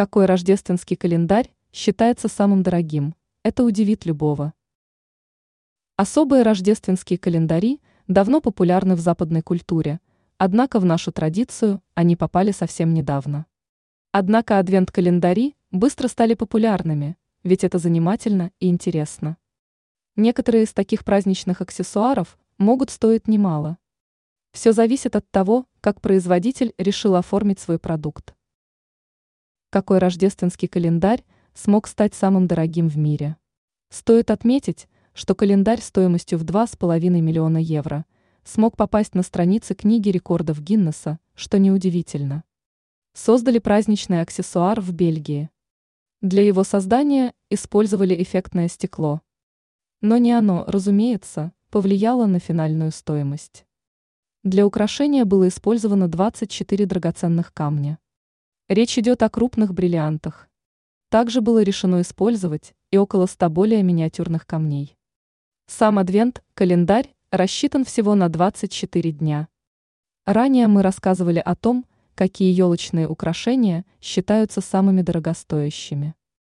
Какой рождественский календарь считается самым дорогим? Это удивит любого. Особые рождественские календари давно популярны в западной культуре, однако в нашу традицию они попали совсем недавно. Однако адвент-календари быстро стали популярными, ведь это занимательно и интересно. Некоторые из таких праздничных аксессуаров могут стоить немало. Все зависит от того, как производитель решил оформить свой продукт. Какой рождественский календарь смог стать самым дорогим в мире? Стоит отметить, что календарь стоимостью в 2,5 миллиона евро смог попасть на страницы книги рекордов Гиннесса, что неудивительно. Создали праздничный аксессуар в Бельгии. Для его создания использовали эффектное стекло. Но не оно, разумеется, повлияло на финальную стоимость. Для украшения было использовано 24 драгоценных камня. Речь идет о крупных бриллиантах. Также было решено использовать и около 100 более миниатюрных камней. Сам адвент, календарь, рассчитан всего на 24 дня. Ранее мы рассказывали о том, какие елочные украшения считаются самыми дорогостоящими.